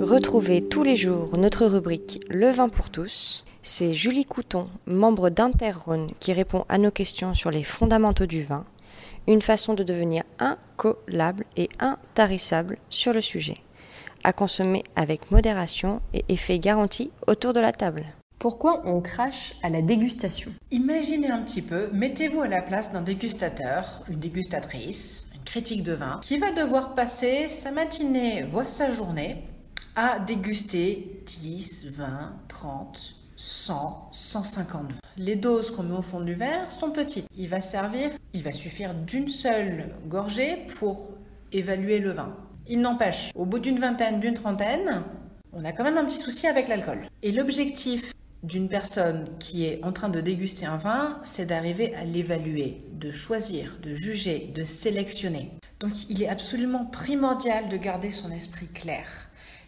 Retrouvez tous les jours notre rubrique Le vin pour tous. C'est Julie Couton, membre d'Interrhône, qui répond à nos questions sur les fondamentaux du vin, une façon de devenir incollable et intarissable sur le sujet. À consommer avec modération et effet garanti autour de la table. Pourquoi on crache à la dégustation? Imaginez un petit peu, mettez-vous à la place d'un dégustateur, une dégustatrice, critique de vin, qui va devoir passer sa matinée, voire sa journée, à déguster 10, 20, 30, 100, 150. Les doses qu'on met au fond du verre sont petites. Il va servir, il va suffire d'une seule gorgée pour évaluer le vin. Il n'empêche, au bout d'une vingtaine, d'une trentaine, on a quand même un petit souci avec l'alcool. Et l'objectif d'une personne qui est en train de déguster un vin, c'est d'arriver à l'évaluer, de choisir, de juger, de sélectionner. Donc il est absolument primordial de garder son esprit clair,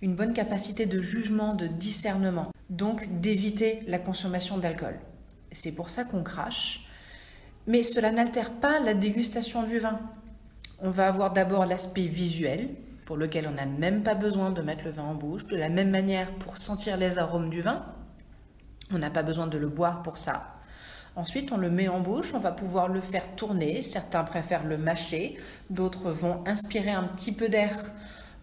une bonne capacité de jugement, de discernement, donc d'éviter la consommation d'alcool. C'est pour ça qu'on crache, mais cela n'altère pas la dégustation du vin. On va avoir d'abord l'aspect visuel, pour lequel on n'a même pas besoin de mettre le vin en bouche, de la même manière pour sentir les arômes du vin, on n'a pas besoin de le boire pour ça. Ensuite, on le met en bouche, on va pouvoir le faire tourner. Certains préfèrent le mâcher, d'autres vont inspirer un petit peu d'air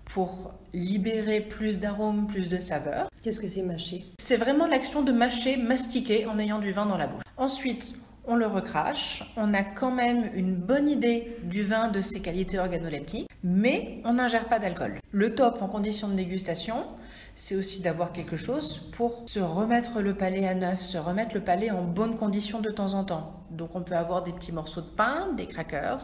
pour libérer plus d'arômes, plus de saveurs. Qu'est-ce que c'est mâcher? C'est vraiment l'action de mâcher, mastiquer en ayant du vin dans la bouche. Ensuite, on le recrache, on a quand même une bonne idée du vin, de ses qualités organoleptiques, mais on n'ingère pas d'alcool. Le top en condition de dégustation, c'est aussi d'avoir quelque chose pour se remettre le palais à neuf, se remettre le palais en bonne condition de temps en temps. Donc on peut avoir des petits morceaux de pain, des crackers.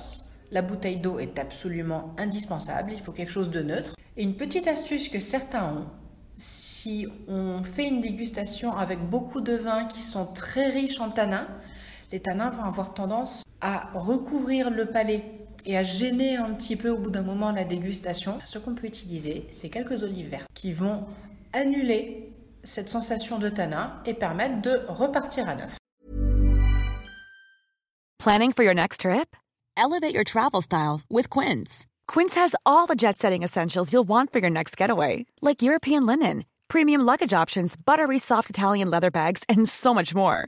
La bouteille d'eau est absolument indispensable, il faut quelque chose de neutre. Et une petite astuce que certains ont, si on fait une dégustation avec beaucoup de vins qui sont très riches en tanins, les tanins vont avoir tendance à recouvrir le palais et à gêner un petit peu au bout d'un moment la dégustation. Ce qu'on peut utiliser, c'est quelques olives vertes qui vont annuler cette sensation de tanin et permettre de repartir à neuf. Planning for your next trip? Elevate your travel style with Quince. Quince has all the jet setting essentials you'll want for your next getaway, like European linen, premium luggage options, buttery soft Italian leather bags, and so much more.